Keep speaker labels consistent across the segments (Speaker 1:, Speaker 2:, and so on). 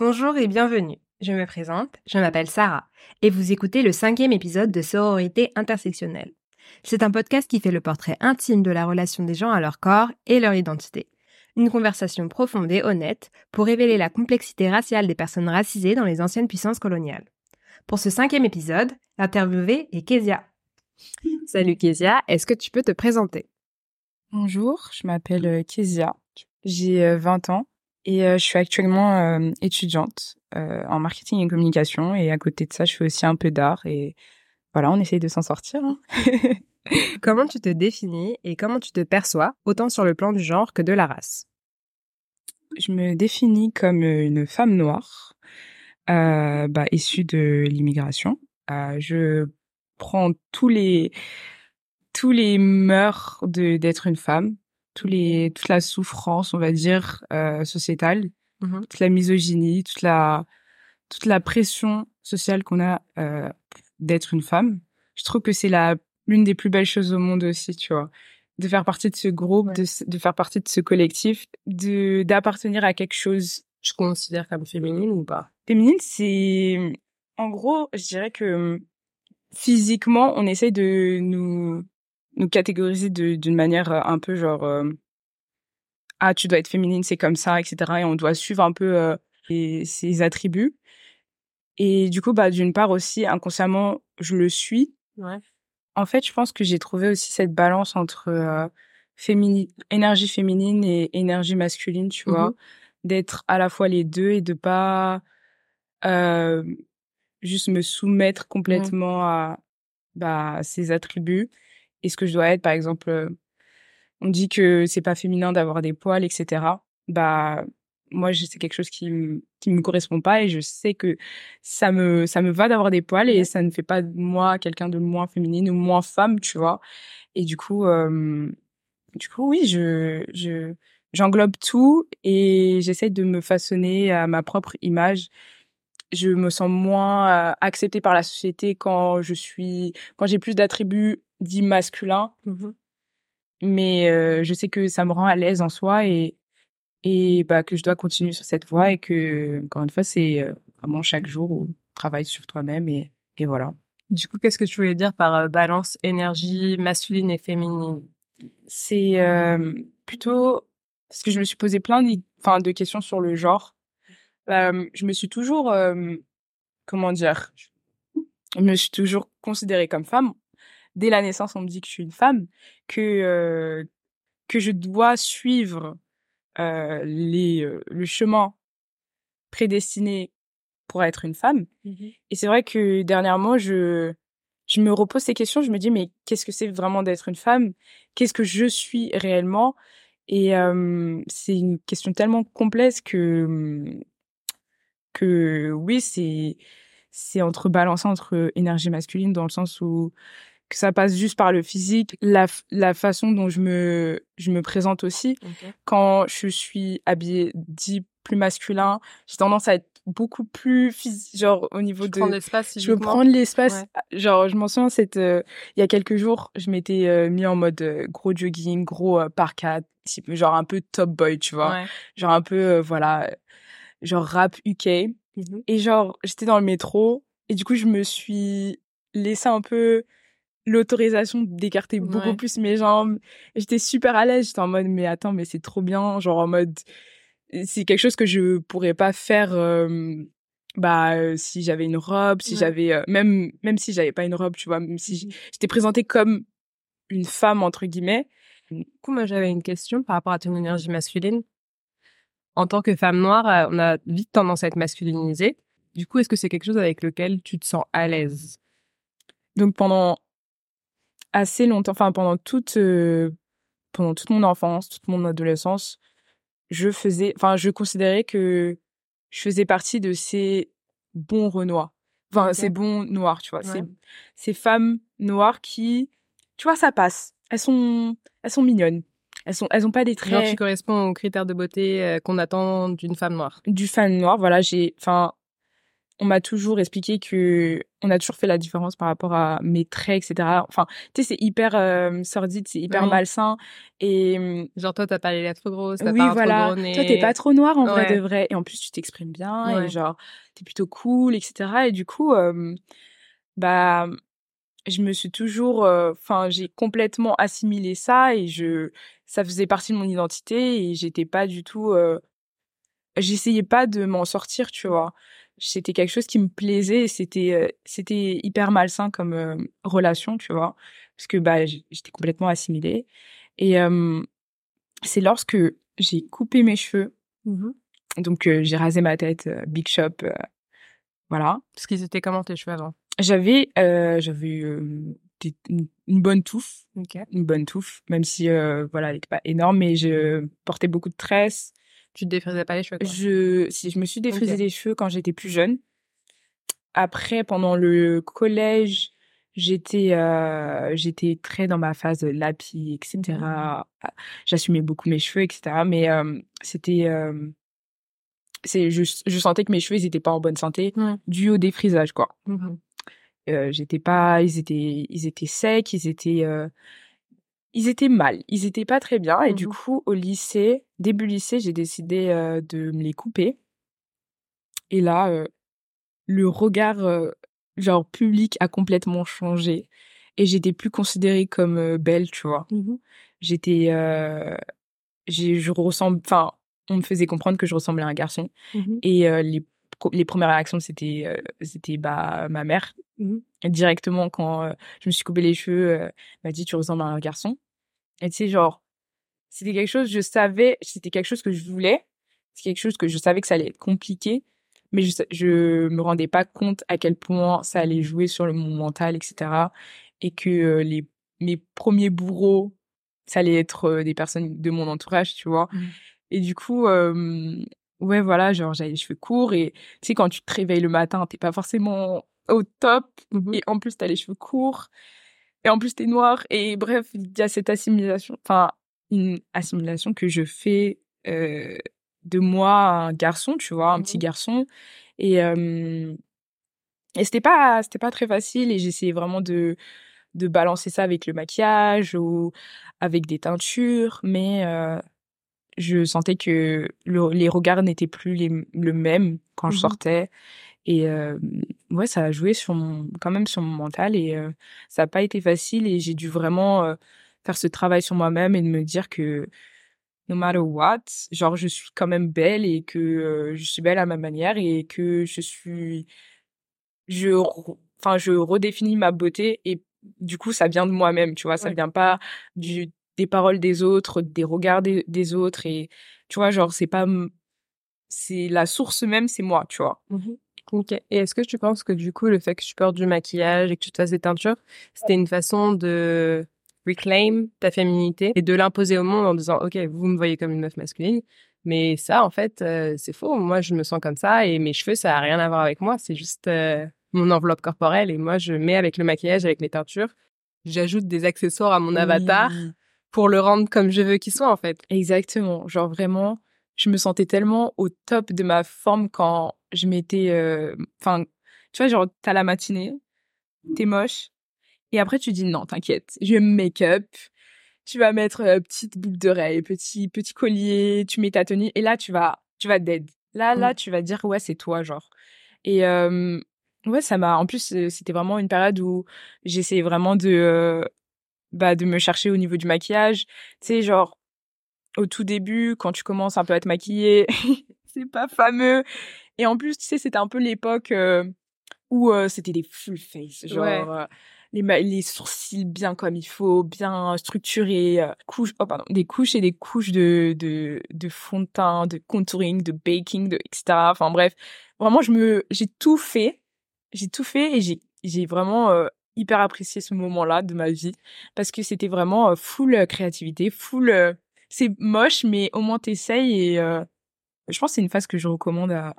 Speaker 1: Bonjour et bienvenue. Je me présente, je m'appelle Sarah, et vous écoutez le cinquième épisode de Sororité intersectionnelle. C'est un podcast qui fait le portrait intime de la relation des gens à leur corps et leur identité. Une conversation profonde et honnête pour révéler la complexité raciale des personnes racisées dans les anciennes puissances coloniales. Pour ce cinquième épisode, l'interviewée est Kezia. Salut Kezia, est-ce que tu peux te présenter?
Speaker 2: Bonjour, je m'appelle euh, Kezia, j'ai 20 euh, ans et euh, je suis actuellement étudiante en marketing et communication et à côté de ça, je fais aussi un peu d'art et voilà, on essaye de s'en sortir. Hein.
Speaker 1: comment tu te définis et comment tu te perçois, autant sur le plan du genre que de la race?
Speaker 2: Je me définis comme une femme noire, euh, bah, issue de l'immigration. Euh, je prends tous les tous les mœurs d'être une femme, tous les toute la souffrance, on va dire euh, sociétale, mmh toute la misogynie, toute la toute la pression sociale qu'on a euh, d'être une femme. Je trouve que c'est la l'une des plus belles choses au monde aussi, tu vois. De faire partie de ce groupe, de, de faire partie de ce collectif, de d'appartenir à quelque chose.
Speaker 1: Je considère comme féminine ou pas?
Speaker 2: Féminine, c'est en gros, je dirais que physiquement, on essaye de nous nous catégoriser d'une manière euh, un peu genre euh, ah tu dois être féminine, c'est comme ça, etc. Et on doit suivre un peu euh, ses attributs. Et du coup, bah d'une part aussi inconsciemment, je le suis.
Speaker 1: Ouais.
Speaker 2: En fait, je pense que j'ai trouvé aussi cette balance entre euh, énergie féminine et énergie masculine, tu vois, mmh d'être à la fois les deux et de pas euh, juste me soumettre complètement à bah, ces attributs. Et ce que je dois être, par exemple, euh, on dit que c'est pas féminin d'avoir des poils, etc. Bah moi c'est quelque chose qui qui me correspond pas et je sais que ça me ça me va d'avoir des poils et ça ne fait pas de moi quelqu'un de moins féminine ou moins femme tu vois. Et du coup euh, du coup oui je je j'englobe tout et j'essaie de me façonner à ma propre image. Je me sens moins euh, acceptée par la société quand je suis quand j'ai plus d'attributs dits masculins mmh mais euh, je sais que ça me rend à l'aise en soi et et bah que je dois continuer sur cette voie et que encore une fois c'est euh, vraiment chaque jour où travaille sur toi-même et et voilà.
Speaker 1: Du coup, qu'est-ce que tu voulais dire par euh, balance énergie masculine et féminine?
Speaker 2: C'est euh, plutôt parce que je me suis posé plein de, enfin, de questions sur le genre. je me suis toujours comment dire? Je me suis toujours considérée comme femme. Dès la naissance, on me dit que je suis une femme, que que je dois suivre euh, les, euh, le chemin prédestiné pour être une femme. Mmh et c'est vrai que dernièrement, je, je me repose ces questions. Je me dis, mais qu'est-ce que c'est vraiment d'être une femme? Qu'est-ce que je suis réellement? Et c'est une question tellement complexe que, que oui, c'est c'est entre balancer entre énergie masculine dans le sens où que ça passe juste par le physique, la, la façon dont je me, je me présente aussi. Quand je suis habillée dit plus masculin, j'ai tendance à être beaucoup plus physique, genre au niveau de...
Speaker 1: l'espace.
Speaker 2: Je veux prendre l'espace. Genre, je m'en souviens, cette, euh, il y a quelques jours, je m'étais euh, mis en mode euh, gros jogging, gros parka, genre un peu top boy, tu vois. Genre un peu, voilà, genre rap UK. Mmh et genre, j'étais dans le métro, et du coup, je me suis laissé un peu l'autorisation d'écarter beaucoup plus mes jambes. J'étais super à l'aise. J'étais en mode, mais attends, mais c'est trop bien. Genre en mode, c'est quelque chose que je pourrais pas faire, euh, bah, euh, si j'avais une robe, si j'avais, euh, même, même si j'avais pas une robe, tu vois, même si mmh j'étais présentée comme une femme, entre guillemets.
Speaker 1: Du coup, moi, j'avais une question par rapport à ton énergie masculine. En tant que femme noire, on a vite tendance à être masculinisée. Du coup, est-ce que c'est quelque chose avec lequel tu te sens à l'aise?
Speaker 2: Donc pendant assez longtemps, enfin pendant toute euh, pendant toute mon enfance, toute mon adolescence, je faisais, enfin je considérais que je faisais partie de ces bons renois, enfin ces bons noirs, tu vois, ces, ces femmes noires qui, tu vois, ça passe. Elles sont, elles sont mignonnes. Elles sont, elles ont pas des traits.
Speaker 1: Genre, tu corresponds aux critères de beauté euh, qu'on attend d'une femme noire.
Speaker 2: Du femme noire, voilà. J'ai, enfin, on m'a toujours expliqué que on a toujours fait la différence par rapport à mes traits, etc. Enfin, tu sais, c'est hyper euh, sordide, c'est hyper malsain. Et
Speaker 1: genre toi, t'as pas les lettres grosses, t'as
Speaker 2: oui,
Speaker 1: pas
Speaker 2: voilà.
Speaker 1: trop gros nez.
Speaker 2: Toi, t'es pas trop noir en vrai de vrai. Et en plus, tu t'exprimes bien et genre t'es plutôt cool, etc. Et du coup, euh, bah, je me suis toujours, euh, enfin, j'ai complètement assimilé ça et je, ça faisait partie de mon identité et j'étais pas du tout, j'essayais pas de m'en sortir, tu vois c'était quelque chose qui me plaisait et c'était euh, c'était hyper malsain comme euh, relation tu vois parce que bah j'étais complètement assimilée. Et c'est lorsque j'ai coupé mes cheveux. Mmh donc euh, j'ai rasé ma tête big shop voilà.
Speaker 1: Parce qu'ils étaient comment tes cheveux avant
Speaker 2: j'avais j'avais une, bonne touffe. Une bonne touffe même si voilà elle n'était pas énorme mais je portais beaucoup de tresses
Speaker 1: tu te défrisais pas les cheveux
Speaker 2: Je, si, je me suis défrisé les cheveux quand j'étais plus jeune. Après, pendant le collège, j'étais euh, j'étais très dans ma phase lapis, etc. Mmh. J'assumais beaucoup mes cheveux, etc. Mais euh, c'était euh, c'est je, je sentais que mes cheveux ils étaient pas en bonne santé dû au défrisage quoi. Mmh j'étais pas ils étaient ils étaient secs, ils étaient ils étaient mal, ils étaient pas très bien. Et du mmh coup, au lycée, début lycée, j'ai décidé de me les couper. Et là, le regard, genre, public a complètement changé. Et j'étais plus considérée comme belle, tu vois. Mmh j'étais, je ressemble, enfin, on me faisait comprendre que je ressemblais à un garçon. Mmh et les les premières réactions, c'était euh, c'était bah ma mère. Directement quand euh, je me suis coupé les cheveux, euh, elle m'a dit tu ressembles à un garçon. Et tu sais genre c'était quelque chose je savais, c'était quelque chose que je voulais, c'est quelque chose que je savais que ça allait être compliqué, mais je je me rendais pas compte à quel point ça allait jouer sur le, mon mental, etc. Et que les mes premiers bourreaux, ça allait être des personnes de mon entourage, tu vois. Mmh. Et du coup, ouais, voilà, genre j'avais les cheveux courts et tu sais, quand tu te réveilles le matin, t'es pas forcément au top. Mmh et en plus t'as les cheveux courts. Et en plus t'es noir et bref, il y a cette assimilation, enfin, une assimilation que je fais euh, de moi un garçon, tu vois, un mmh petit garçon. Et et c'était pas c'était pas très facile. Et j'essayais vraiment de de balancer ça avec le maquillage ou avec des teintures. Mais euh, je sentais que les regards n'étaient plus les, le même quand je mmh sortais. Et euh, ouais, ça a joué sur mon, quand même sur mon mental et euh, ça n'a pas été facile et j'ai dû vraiment euh, faire ce travail sur moi-même et de me dire que no matter what, genre je suis quand même belle et que je suis belle à ma manière et que je suis, je, enfin je redéfinis ma beauté et du coup ça vient de moi-même, tu vois, ça vient pas du des paroles des autres, des regards des, autres et tu vois genre c'est pas c'est la source même c'est moi, tu vois?
Speaker 1: Mmh ok. Et est-ce que tu penses que du coup le fait que tu portes du maquillage et que tu te fasses des teintures, c'était une façon de reclaim ta féminité et de l'imposer au monde en disant ok vous me voyez comme une meuf masculine, mais ça en fait euh, c'est faux. Moi je me sens comme ça et mes cheveux ça a rien à voir avec moi. C'est juste euh, mon enveloppe corporelle et moi je mets avec le maquillage avec mes teintures j'ajoute des accessoires à mon avatar pour le rendre comme je veux qu'il soit en fait.
Speaker 2: Exactement. Genre vraiment, je me sentais tellement au top de ma forme quand je m'étais, euh, enfin, tu vois, genre t'as la matinée, t'es moche, et après tu dis non, t'inquiète, je vais me make-up, tu vas mettre euh, petite boucle d'oreille, petit petit collier, tu mets ta tenue, et là tu vas, tu vas dead. Là, là, tu vas dire ouais, c'est toi, genre. Et euh, ouais, ça m'a. En plus, c'était vraiment une période où j'essayais vraiment de bah, de me chercher au niveau du maquillage. Tu sais, genre, au tout début, quand tu commences un peu à te maquiller, c'est pas fameux. Et en plus, tu sais, c'était un peu l'époque euh, où euh, c'était des full face, genre euh, les, les sourcils bien comme il faut, bien structurés, couches, oh pardon, des couches et des couches de, de, de fond de teint, de contouring, de baking, de, etc. Enfin bref, vraiment, je me, j'ai tout fait. J'ai tout fait et j'ai, j'ai vraiment hyper apprécié ce moment-là de ma vie parce que c'était vraiment full créativité, full. c'est moche, mais au moins t'essayes et je pense que c'est une phase que je recommande à,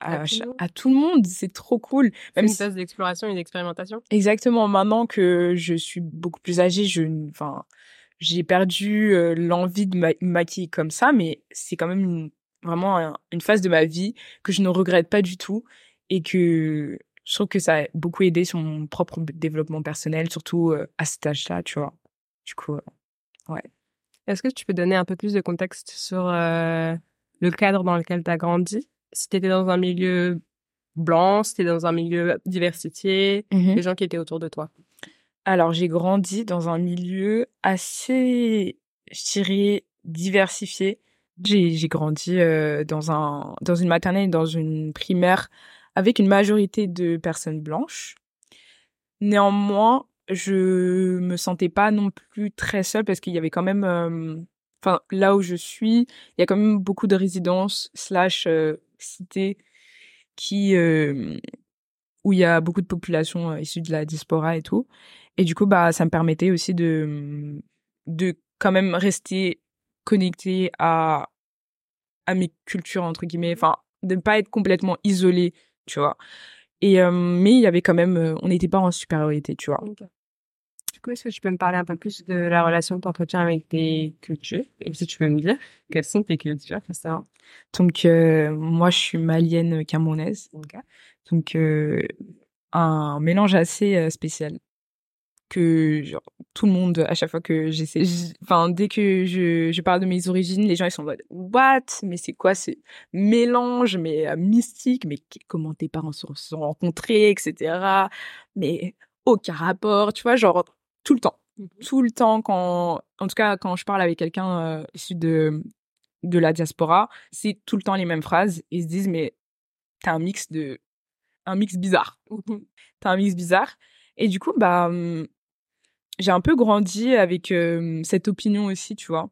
Speaker 2: à, tout, le monde. C'est trop cool.
Speaker 1: Même une phase d'exploration et d'expérimentation?
Speaker 2: Exactement. Maintenant que je suis beaucoup plus âgée, je, enfin, j'ai perdu l'envie de me maquiller comme ça, mais c'est quand même vraiment une phase de ma vie que je ne regrette pas du tout et que je trouve que ça a beaucoup aidé son propre développement personnel, surtout à cet âge-là, tu vois. Du coup, ouais.
Speaker 1: Est-ce que tu peux donner un peu plus de contexte sur le cadre dans lequel tu as grandi? Si tu étais dans un milieu blanc, si tu dans un milieu diversifié, mmh les gens qui étaient autour de toi?
Speaker 2: Alors, j'ai grandi dans un milieu assez, je dirais, diversifié. J'ai grandi dans, un, dans une maternelle dans une primaire avec une majorité de personnes blanches. Néanmoins, je me sentais pas non plus très seule parce qu'il y avait quand même enfin là où je suis, il y a quand même beaucoup de résidences slash euh, cités qui euh, où il y a beaucoup de populations euh, issues de la diaspora et tout. Et du coup, bah, ça me permettait aussi de de quand même rester connecté à à mes cultures entre guillemets, enfin de ne pas être complètement isolé, tu vois. Et mais il y avait quand même, on n'était pas en supériorité, tu vois.
Speaker 1: Du coup, est-ce que tu peux me parler un peu plus de la relation que tu entretiens avec tes cultures? Et si tu peux me dire quelles sont tes cultures, ça
Speaker 2: Donc, euh, moi, je suis malienne camerounaise. Donc, euh, un mélange assez euh, spécial que genre, tout le monde, à chaque fois que j'essaie, enfin, dès que je, je parle de mes origines, les gens, ils sont en mode, what? Mais c'est quoi ce mélange, mais mystique, mais comment tes parents se sont rencontrés, etc. Mais aucun rapport, tu vois, genre, tout le temps. Mmh tout le temps, quand, en tout cas, quand je parle avec quelqu'un euh, issu de, de la diaspora, c'est tout le temps les mêmes phrases. Ils se disent, mais t'as un mix de, un mix bizarre. Mmh t'as un mix bizarre. Et du coup, bah, j'ai un peu grandi avec cette opinion aussi, tu vois,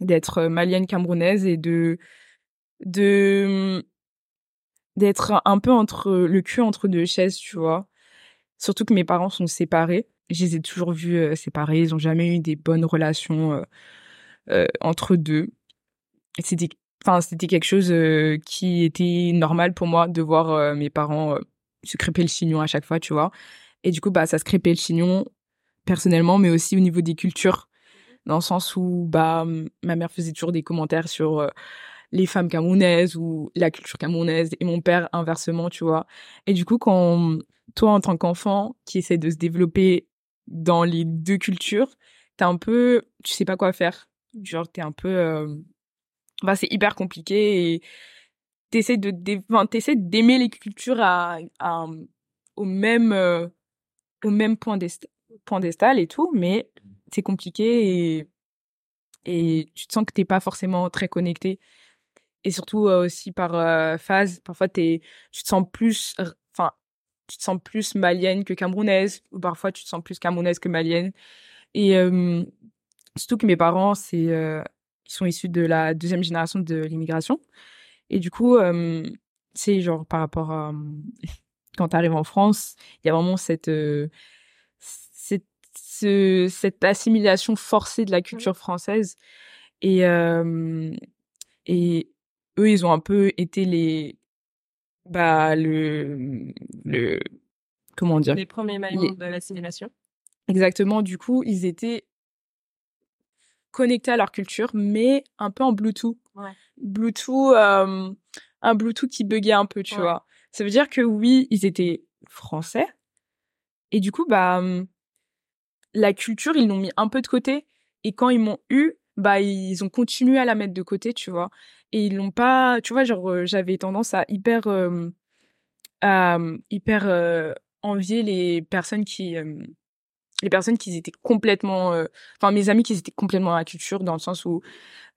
Speaker 2: d'être malienne camerounaise et de, de, d'être un peu entre le cul entre deux chaises, tu vois. Surtout que mes parents sont séparés je les ai toujours vus euh, séparés. Ils n'ont jamais eu des bonnes relations entre deux. C'était quelque chose qui était normal pour moi de voir mes parents se crêper le chignon à chaque fois, tu vois. Et du coup, bah, ça se crêpait le chignon personnellement, mais aussi au niveau des cultures, dans le sens où bah, ma mère faisait toujours des commentaires sur les femmes camerounaises ou la culture camerounaise et mon père inversement, tu vois. Et du coup, quand toi, en tant qu'enfant qui essaie de se développer dans les deux cultures, t'es un peu, tu sais pas quoi faire. Genre, t'es un peu, euh... enfin, c'est hyper compliqué et t'essaies de, enfin, t'essaies d'aimer les cultures à, au même, euh, au même point d'estal et tout, mais c'est compliqué et, et tu te sens que t'es pas forcément très connecté. Et surtout euh, aussi par euh, phase, parfois t'es, tu te sens plus, enfin, tu te sens plus malienne que camerounaise, ou parfois tu te sens plus camerounaise que malienne. Et surtout que mes parents, c'est, ils sont issus de la deuxième génération de l'immigration. Et du coup, c'est genre par rapport à quand tu arrives en France, il y a vraiment cette, cette, cette assimilation forcée de la culture française. Et, et eux, ils ont un peu été les, bah le le comment dire?
Speaker 1: Les premiers maillons de l'assimilation.
Speaker 2: Exactement du coup ils étaient connectés à leur culture mais un peu en Bluetooth. Ouais. Bluetooth euh, un Bluetooth qui buguait un peu tu vois. Ça veut dire que oui ils étaient français et du coup bah la culture ils l'ont mis un peu de côté et quand ils m'ont eu bah ils ont continué à la mettre de côté tu vois et ils l'ont pas tu vois genre euh, j'avais tendance à hyper euh, à hyper euh, envier les personnes qui les personnes qui étaient complètement enfin mes amis qui étaient complètement dans la culture dans le sens où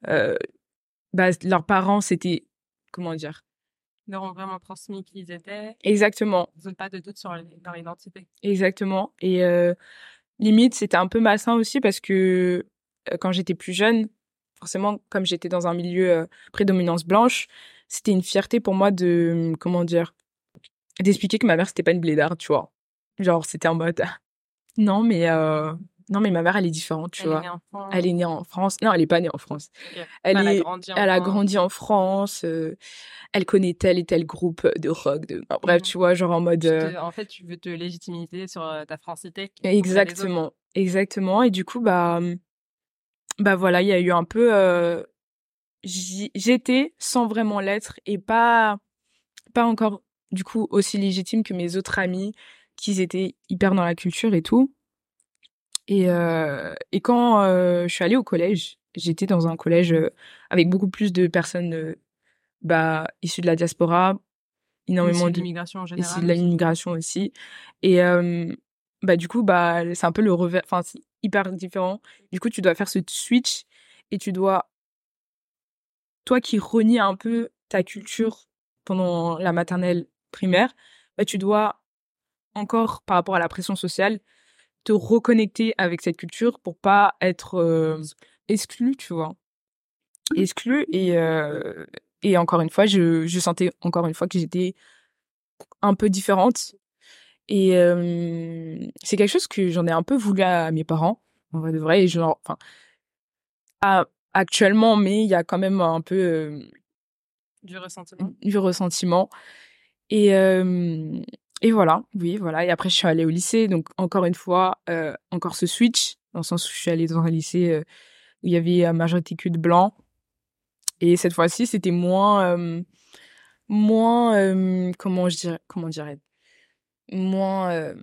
Speaker 2: bah, leurs parents c'était comment dire
Speaker 1: leur ont vraiment transmis qui ils étaient.
Speaker 2: Exactement.
Speaker 1: Ils n'ont pas de doute sur leur identité.
Speaker 2: Exactement. Et limite c'était un peu malsain aussi parce que quand j'étais plus jeune forcément, comme j'étais dans un milieu euh, prédominance blanche, c'était une fierté pour moi de, comment dire, d'expliquer que ma mère, c'était pas une blédarde, tu vois. Genre, c'était en mode, non, mais, euh, non, mais ma mère, elle est différente, tu vois. elle est née en France. Non, elle est pas née en France. Elle, elle, est, a grandi en elle France. a grandi en France. Euh, elle connaît tel et tel groupe de rock. De... bref, mmh. tu vois, genre en mode.
Speaker 1: En fait, tu veux te légitimiser sur ta francité.
Speaker 2: Exactement. Exactement. Et du coup, bah, bah voilà, il y a eu un peu euh, j'étais sans vraiment l'être et pas pas encore du coup aussi légitime que mes autres amis qui étaient hyper dans la culture et tout. Et, euh, et quand euh, je suis allée au collège, j'étais dans un collège avec beaucoup plus de personnes bah, issues de la diaspora, énormément
Speaker 1: d'immigration en général.
Speaker 2: Issues de l'immigration aussi. Et bah, du coup, bah, c'est un peu le revers, enfin, hyper différent. Du coup, tu dois faire ce switch et tu dois, toi qui renies un peu ta culture pendant la maternelle primaire, bah, tu dois encore, par rapport à la pression sociale, te reconnecter avec cette culture pour pas être euh, exclu, tu vois. Exclu et euh, et encore une fois, je, je sentais encore une fois que j'étais un peu différente. Et euh, c'est quelque chose que j'en ai un peu voulu à mes parents, en vrai de vrai. Et genre, enfin, actuellement, mais il y a quand même un peu
Speaker 1: du ressentiment.
Speaker 2: Du ressentiment. Et et voilà, oui, voilà. Et après, je suis allée au lycée. Donc, encore une fois, euh, encore ce switch, dans le sens où je suis allée dans un lycée euh, où il y avait la majorité que de blancs. Et cette fois-ci, c'était moins, euh, moins, euh, comment je dirais, comment dirais moins, euh,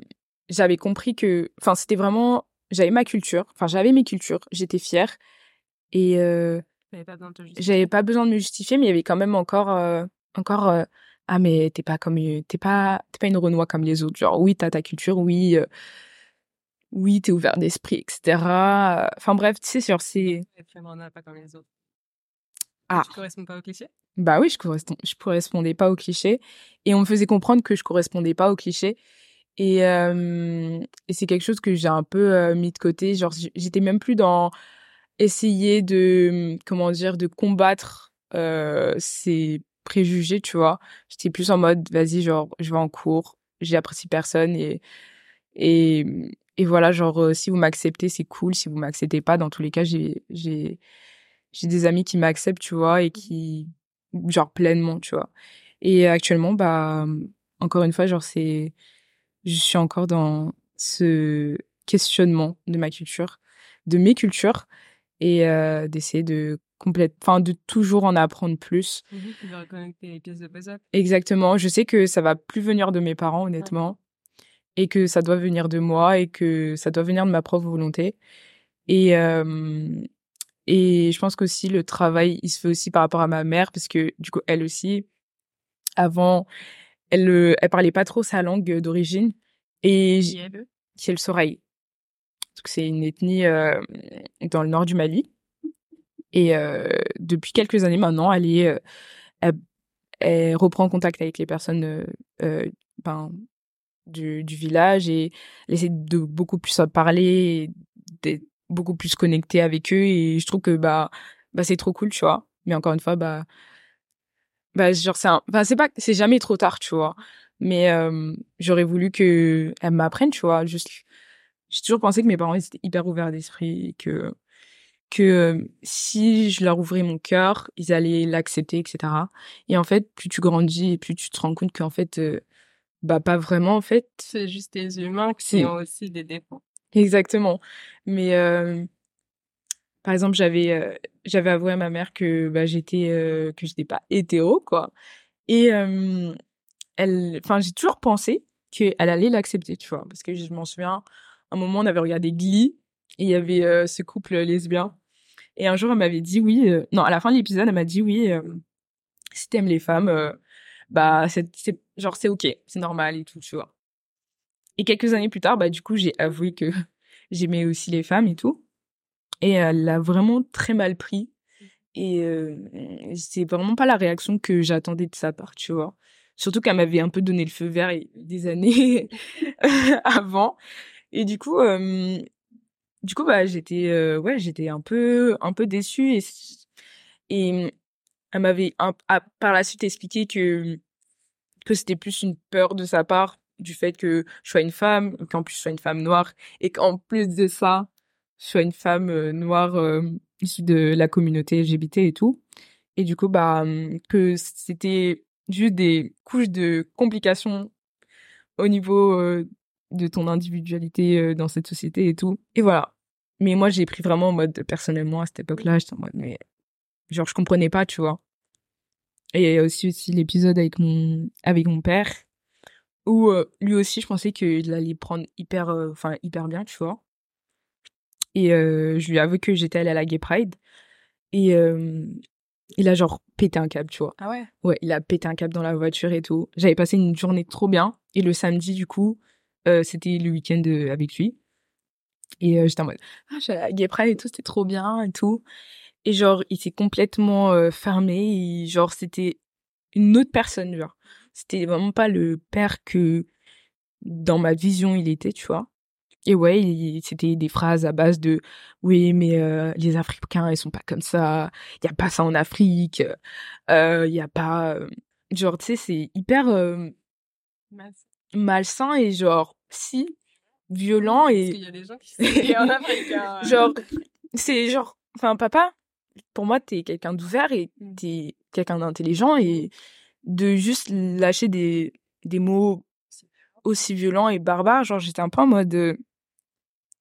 Speaker 2: j'avais compris que, enfin, c'était vraiment, j'avais ma culture, enfin, j'avais mes cultures, j'étais fière. Et j'avais pas besoin de me justifier, mais il y avait quand même encore, encore ah mais t'es pas comme t'es pas pas une renois comme les autres. Genre oui t'as ta culture oui euh, oui t'es ouvert d'esprit etc enfin bref tu sais genre c'est
Speaker 1: pas comme les autres
Speaker 2: ah
Speaker 1: tu corresponds pas au cliché?
Speaker 2: Bah oui je correspond je correspondais pas au cliché et on me faisait comprendre que je correspondais pas au cliché et, euh, et c'est quelque chose que j'ai un peu euh, mis de côté genre j'étais même plus dans essayer de comment dire de combattre euh, ces préjugés, tu vois. J'étais plus en mode, vas-y, genre, je vais en cours, j'apprécie personne et, et, et voilà, genre, si vous m'acceptez, c'est cool. Si vous m'acceptez pas, dans tous les cas, j'ai, j'ai, des amis qui m'acceptent, tu vois, et qui, genre, pleinement, tu vois. Et actuellement, bah, encore une fois, genre, c'est, je suis encore dans ce questionnement de ma culture, de mes cultures, et euh, d'essayer de complète, enfin de toujours en apprendre plus.
Speaker 1: Mmh de reconnecter les pièces de puzzle.
Speaker 2: Exactement. Je sais que ça va plus venir de mes parents, honnêtement, et que ça doit venir de moi et que ça doit venir de ma propre volonté. Et euh, et je pense qu'aussi le travail, il se fait aussi par rapport à ma mère parce que du coup elle aussi, avant, elle euh, elle parlait pas trop sa langue d'origine et
Speaker 1: qui est le
Speaker 2: Soraï. C'est une ethnie euh, dans le nord du Mali. Et euh, depuis quelques années maintenant, elle est, euh, elle, reprend contact avec les personnes euh, euh, ben, du, du village et elle essaie de beaucoup plus parler, d'être beaucoup plus connectée avec eux. Et je trouve que bah, bah c'est trop cool, tu vois. Mais encore une fois, bah, bah genre c'est enfin, c'est pas, c'est jamais trop tard, tu vois. Mais j'aurais voulu que elle m'apprenne, tu vois. Juste, j'ai toujours pensé que mes parents étaient hyper ouverts d'esprit, que que euh, si je leur ouvrais mon cœur, ils allaient l'accepter, etc. Et en fait, plus tu grandis et plus tu te rends compte qu'en fait, euh, bah pas vraiment en fait.
Speaker 1: C'est juste des humains qui ont aussi des défauts.
Speaker 2: Exactement. Mais euh, par exemple, j'avais j'avais avoué à ma mère que bah j'étais que j'étais pas hétéro quoi. Et elle, enfin j'ai toujours pensé qu'elle allait l'accepter, tu vois, parce que je m'en souviens. un moment, on avait regardé Glee et il y avait ce couple lesbien et un jour, elle m'avait dit oui. Euh, non, à la fin de l'épisode, elle m'a dit oui. Euh, si t'aimes les femmes, euh, bah c'est genre c'est ok, c'est normal et tout, tu vois. Et quelques années plus tard, bah du coup, j'ai avoué que j'aimais aussi les femmes et tout. Et elle l'a vraiment très mal pris. Et c'est vraiment pas la réaction que j'attendais de sa part, tu vois. Surtout qu'elle m'avait un peu donné le feu vert des années avant. Et du coup, du coup bah j'étais euh, ouais j'étais un peu un peu déçue et et elle m'avait par la suite expliqué que que c'était plus une peur de sa part du fait que je sois une femme qu'en plus je sois une femme noire et qu'en plus de ça je sois une femme euh, noire euh, issue de la communauté LGBT et tout et du coup bah que c'était juste des couches de complications au niveau de ton individualité dans cette société et tout. Et voilà. Mais moi, j'ai pris vraiment en mode, personnellement, à cette époque-là, j'étais en mode, mais genre, je comprenais pas, tu vois. Et aussi, aussi l'épisode avec mon, avec mon père, où euh, lui aussi, je pensais qu'il allait prendre hyper, euh, enfin, hyper bien, tu vois. Et euh, je lui avoue que j'étais allée à la Gay Pride. Et il a genre pété un câble, tu vois.
Speaker 1: Ah ouais?
Speaker 2: Ouais, il a pété un câble dans la voiture et tout. J'avais passé une journée trop bien. Et le samedi, du coup, c'était le week-end avec lui. Et j'étais en mode, ah, je suis à la Gay Pride et tout, c'était trop bien et tout. Et genre, il s'est complètement fermé. Et genre, c'était une autre personne, genre. C'était vraiment pas le père que dans ma vision il était, tu vois. Et ouais, c'était des phrases à base de oui, mais les Africains ils sont pas comme ça. Il y a pas ça en Afrique. Il y a pas genre tu sais c'est hyper malsain et genre si violent et
Speaker 1: Parce qu'il y a des gens qui sont en Afrique. hein.
Speaker 2: genre c'est genre enfin papa pour moi t'es quelqu'un d'ouvert et
Speaker 1: Mm.
Speaker 2: t'es quelqu'un d'intelligent et de juste lâcher des des mots aussi violents et barbares. Genre j'étais un peu en mode euh,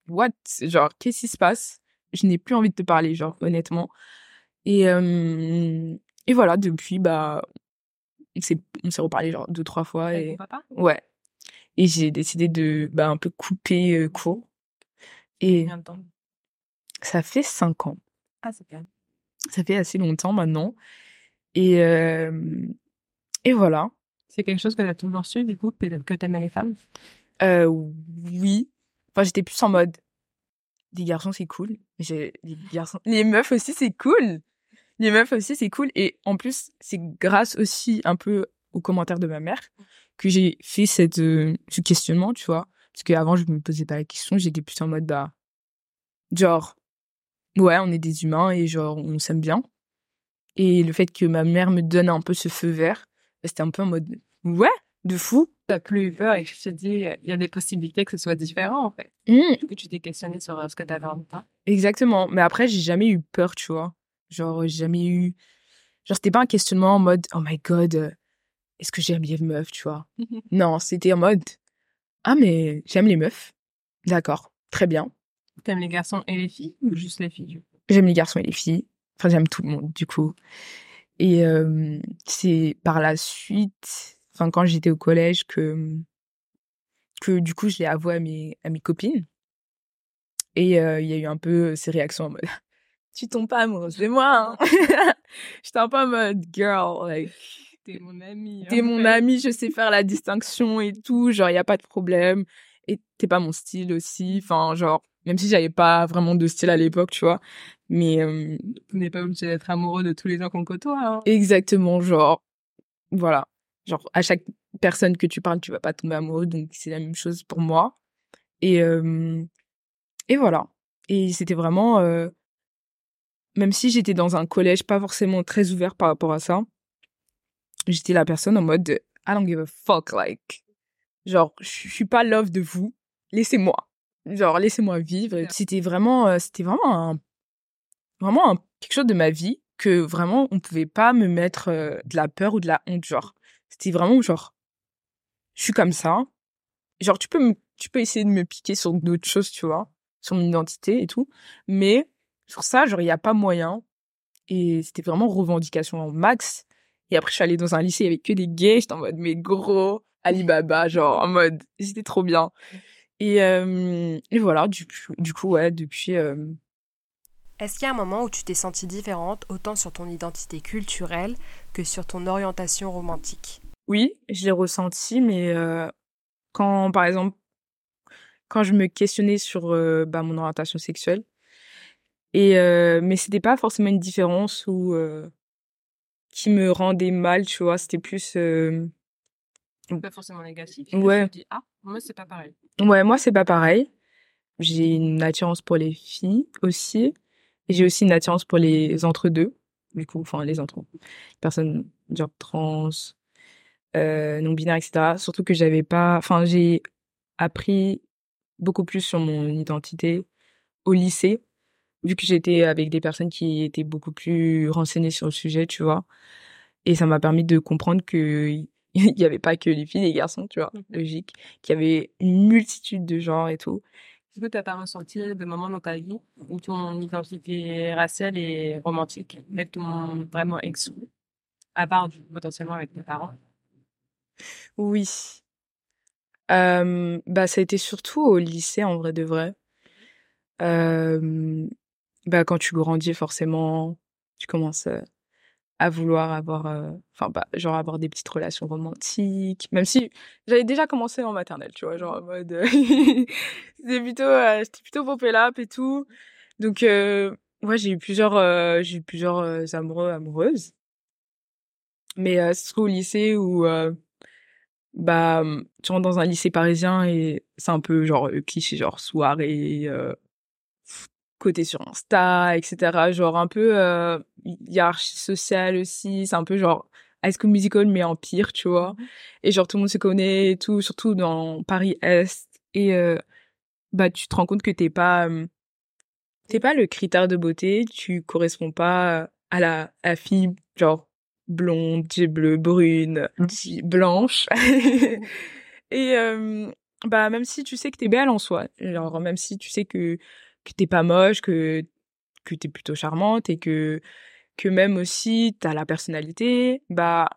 Speaker 2: what? Genre qu'est-ce qui se passe? Je n'ai plus envie de te parler genre honnêtement. Et euh, et voilà depuis bah on s'est reparlé genre deux trois fois
Speaker 1: Avec
Speaker 2: et
Speaker 1: papa?
Speaker 2: ouais. Et j'ai décidé de bah un peu couper euh, court. Et
Speaker 1: Combien de temps?
Speaker 2: ça fait cinq ans.
Speaker 1: Ah, c'est bien.
Speaker 2: ça fait assez longtemps maintenant. Et, euh, et voilà.
Speaker 1: C'est quelque chose que tu as toujours su, du coup, que t'aimais les femmes?
Speaker 2: Euh, oui. Enfin, j'étais plus en mode, les garçons, c'est cool. J'ai- garçons, les meufs aussi, c'est cool. Les meufs aussi, c'est cool. Et en plus, c'est grâce aussi un peu aux commentaires de ma mère que j'ai fait cette, euh, ce questionnement, tu vois. Parce qu'avant, je me posais pas la question. J'étais plus en mode, bah, genre, ouais, on est des humains et genre, on s'aime bien. Et le fait que ma mère me donne un peu ce feu vert, c'était un peu en mode, ouais, de fou.
Speaker 1: T'as plus eu peur et je te dis, il y a des possibilités que ce soit différent, en fait.
Speaker 2: Mmh.
Speaker 1: Que tu t'es questionné sur euh, ce que t'avais en temps.
Speaker 2: Exactement. Mais après, j'ai jamais eu peur, tu vois. Genre, j'ai jamais eu. Genre, c'était pas un questionnement en mode, oh my god, euh, est-ce que j'aime les meufs, tu vois? Non, c'était en mode, ah, mais j'aime les meufs. D'accord, très bien.
Speaker 1: T'aimes les garçons et les filles ou juste les filles
Speaker 2: J'aime les garçons et les filles. Enfin, j'aime tout le monde, du coup. Et euh, c'est par la suite, enfin, quand j'étais au collège, que, que du coup, je l'ai avoué à mes, à mes copines. Et euh, il y a eu un peu ces réactions en mode, tu tombes pas amoureuse de moi, hein. J'étais un peu en mode, girl, like,
Speaker 1: T'es mon ami.
Speaker 2: t'es
Speaker 1: en
Speaker 2: mon
Speaker 1: fait.
Speaker 2: ami, je sais faire la distinction et tout, genre, il y a pas de problème. Et t'es pas mon style aussi, enfin, genre, même si j'avais pas vraiment de style à l'époque, tu vois. Mais euh,
Speaker 1: Tu n'es pas obligé d'être amoureux de tous les gens qu'on côtoie. Hein.
Speaker 2: exactement, genre, voilà. Genre, à chaque personne que tu parles, tu vas pas tomber amoureux, donc c'est la même chose pour moi. Et, euh, et voilà. Et c'était vraiment, euh, même si j'étais dans un collège pas forcément très ouvert par rapport à ça, j'étais la personne en mode, I don't give a fuck, like, genre, je suis pas love de vous, laissez-moi. Genre, laissez-moi vivre. C'était vraiment, c'était vraiment un, vraiment quelque chose de ma vie que vraiment on pouvait pas me mettre euh, de la peur ou de la honte, genre. C'était vraiment genre, je suis comme ça. Genre, tu peux tu peux essayer de me piquer sur d'autres choses, tu vois, sur mon identité et tout. Mais sur ça, genre, il y a pas moyen. Et c'était vraiment revendication en max. Et après, je suis allée dans un lycée avec que des gays. J'étais en mode, mais gros, Alibaba, genre, en mode, j'étais trop bien. Et, euh, et voilà, du, du coup, ouais, depuis, euh,
Speaker 3: Est-ce qu'il y a un moment où tu t'es sentie différente, autant sur ton identité culturelle que sur ton orientation romantique?
Speaker 2: Oui, je l'ai ressenti, mais euh, quand, par exemple, quand je me questionnais sur euh, bah, mon orientation sexuelle, et euh, mais c'était pas forcément une différence ou euh, qui me rendait mal, tu vois. C'était plus, euh,
Speaker 1: Pas forcément négatif.
Speaker 2: Ouais.
Speaker 1: Dis, ah, moi, c'est pas pareil.
Speaker 2: ouais, moi c'est pas pareil. J'ai une attirance pour les filles aussi, et j'ai aussi une attirance pour les entre-deux, du coup, enfin les entre personnes genre trans, euh, non binaires, etc. Surtout que j'avais pas, enfin j'ai appris beaucoup plus sur mon identité au lycée, vu que j'étais avec des personnes qui étaient beaucoup plus renseignées sur le sujet, tu vois. Et ça m'a permis de comprendre que il y avait pas que les filles et les garçons, tu vois,
Speaker 1: Mhm.
Speaker 2: logique, qu'il y avait une multitude de genres et tout.
Speaker 1: Est-ce que tu n'as pas ressenti des moments dans ta vie où ton identité raciale et romantique est vraiment exclue
Speaker 3: À part potentiellement avec tes parents?
Speaker 2: Oui. Euh, bah, ça a été surtout au lycée, en vrai de vrai. Euh, bah, quand tu grandis, forcément, tu commences euh, à vouloir avoir, euh, enfin, bah, genre avoir des petites relations romantiques, même si j'avais déjà commencé en maternelle, tu vois, genre en mode, c'était plutôt, j'étais plutôt popée et tout. Donc, ouais, j'ai eu plusieurs, j'ai eu plusieurs amoureux, amoureuses. Mais c'est au lycée où bah tu rentres dans un lycée parisien et c'est un peu genre cliché genre soirée côté sur Insta etc genre un peu euh, hiérarchie sociale aussi. C'est un peu genre High School Musical mais en pire tu vois. Mmh et genre tout le monde se connaît et tout surtout dans Paris Est. Et euh, bah tu te rends compte que t'es pas t'es pas le critère de beauté. Tu corresponds pas à la, à la fille genre blonde, bleu, brune, mmh. blanche. et euh, bah même si tu sais que t'es belle en soi, genre même si tu sais que que t'es pas moche, que que t'es plutôt charmante et que que même aussi t'as la personnalité, bah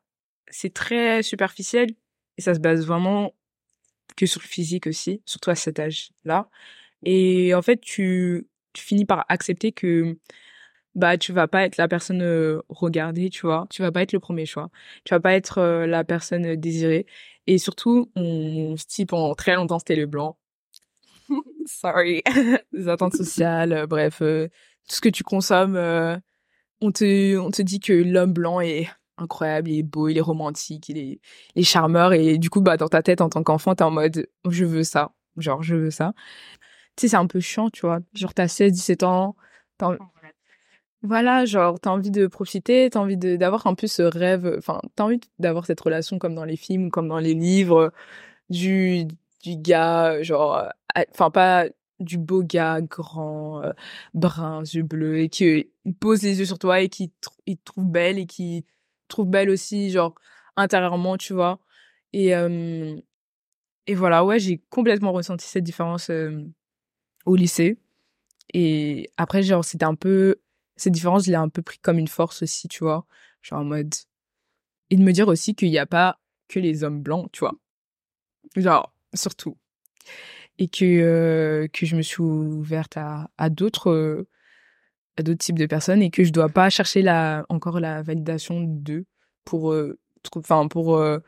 Speaker 2: c'est très superficiel et ça se base vraiment que sur le physique aussi, surtout à cet âge-là. Et en fait, tu, finis par accepter que bah tu vas pas être la personne euh, regardée, tu vois. Tu vas pas être le premier choix. Tu vas pas être euh, la personne désirée. Et surtout, mon style pendant très longtemps c'était le blanc. Sorry, les attentes sociales, euh, bref, tout ce que tu consommes, on te on te dit que l'homme blanc est incroyable, il est beau, il est romantique, il est, il est charmeur et du coup bah dans ta tête en tant qu'enfant t'es en mode je veux ça, genre je veux ça. Tu sais c'est un peu chiant, tu vois. Genre t'as 16 17 ans, voilà, genre, t'as envie de profiter, t'as envie d'avoir un peu ce rêve, enfin, t'as envie d'avoir cette relation comme dans les films, comme dans les livres, du, du gars, genre, enfin, pas du beau gars grand, euh, brun, yeux bleus, et qui pose les yeux sur toi et qui te trouve belle et qui trouve belle aussi, genre, intérieurement, tu vois. Et, et voilà, ouais, j'ai complètement ressenti cette différence au lycée. Et après, genre, c'était un peu cette différence, je l'ai un peu pris comme une force aussi, tu vois. Genre en mode. Et de me dire aussi qu'il n'y a pas que les hommes blancs, tu vois. Genre, surtout. Et que, euh, que je me suis ouverte à, d'autres. à types de personnes et que je dois pas chercher la encore la validation d'eux pour euh, enfin pour euh,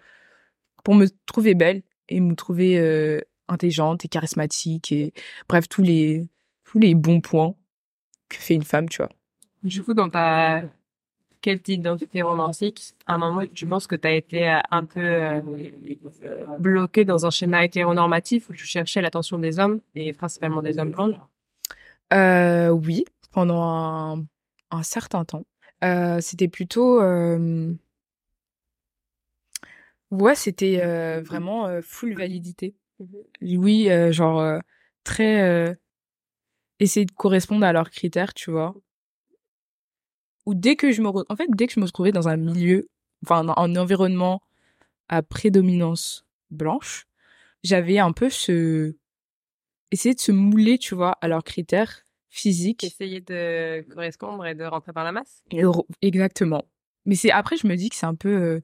Speaker 2: pour me trouver belle et me trouver intelligente et charismatique et bref tous les tous les bons points que fait une femme tu vois
Speaker 3: du coup, dans ta quelle d'identité romantique, à un moment, tu penses que tu as été euh, un peu euh, bloqué dans un schéma hétéronormatif où tu cherchais l'attention des hommes et principalement des hommes blancs?
Speaker 2: Euh, Oui, pendant un, un certain temps. Euh, c'était plutôt... Ouais, c'était vraiment full validité. Mm-hmm. Oui, genre très... essayer de correspondre à leurs critères, tu vois ou dès que je me en fait dès que je me retrouvais dans un milieu enfin un environnement à prédominance blanche j'avais un peu ce essayer de se mouler tu vois à leurs critères physiques.
Speaker 3: Essayer de correspondre et de rentrer par la masse.
Speaker 2: Exactement. Mais c'est après je me dis que c'est un peu euh,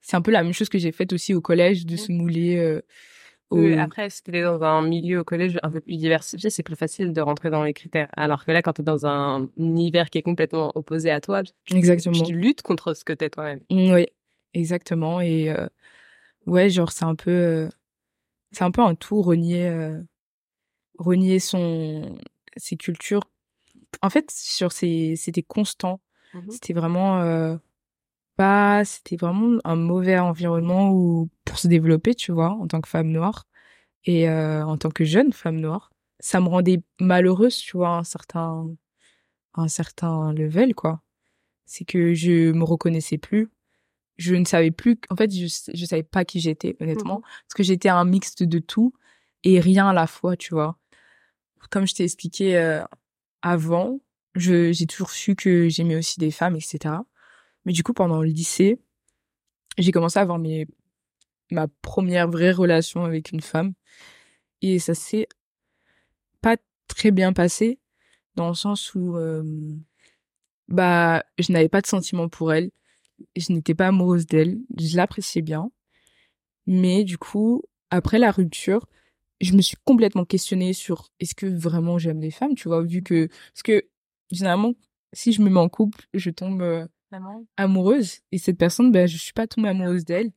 Speaker 2: c'est un peu la même chose que j'ai faite aussi au collège de mmh. se mouler euh,
Speaker 3: après, si t'es dans un milieu au collège un peu plus diversifié, c'est plus facile de rentrer dans les critères. Alors que là, quand t'es dans un univers qui est complètement opposé à toi, tu, exactement. tu luttes contre ce que t'es toi-même.
Speaker 2: Mmh, oui, exactement. Et euh, ouais, genre c'est un peu, euh, c'est un peu un tout renier, euh, renier son, ses cultures. En fait, sur c'était constant. Mmh c'était vraiment pas, c'était vraiment un mauvais environnement où, pour se développer, tu vois, en tant que femme noire et euh, en tant que jeune femme noire. Ça me rendait malheureuse, tu vois, un certain, un certain level, quoi. C'est que je me reconnaissais plus. Je ne savais plus, en fait, je, je savais pas qui j'étais, honnêtement. Mmh Parce que j'étais un mixte de tout et rien à la fois, tu vois. Comme je t'ai expliqué euh, avant, je, j'ai toujours su que j'aimais aussi des femmes, etc. Mais du coup, pendant le lycée, j'ai commencé à avoir mes, ma première vraie relation avec une femme. Et ça s'est pas très bien passé, dans le sens où, euh, bah, je n'avais pas de sentiment pour elle. je n'étais pas amoureuse d'elle. Je l'appréciais bien. Mais du coup, après la rupture, je me suis complètement questionnée sur est-ce que vraiment j'aime les femmes, tu vois, vu que parce que généralement si je me mets en couple, je tombe amoureuse et cette personne ben je suis pas tombée amoureuse d'elle.